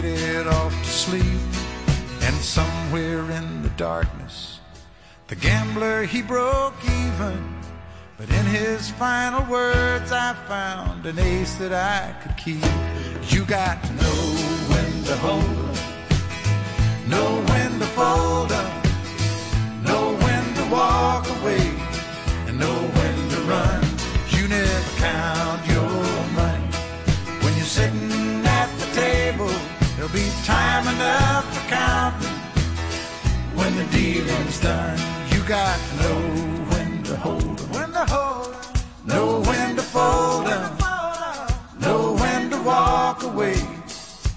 [SPEAKER 2] faded off to sleep. And somewhere in the darkness, the gambler he broke even. But in his final words, I found an ace that I could keep. You got to know when to hold 'em, know when to fold 'em, know when to walk away, and know time enough for counting when the dealing's done. You got to know when to hold 'em, when to hold 'em, know when to fold 'em, know when to walk away,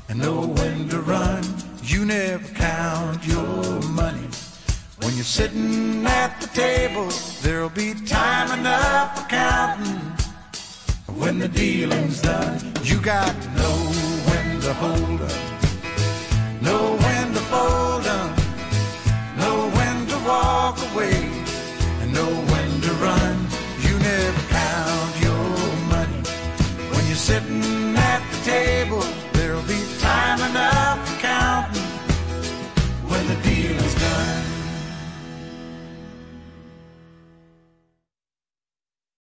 [SPEAKER 2] and know when to run. You never count your money when you're sitting at the table. There'll be time enough for counting when the dealing's done. You got to know when to hold 'em, Know when to fold up, know when to walk away, and know when to run. You never count your money when you're sitting at the table.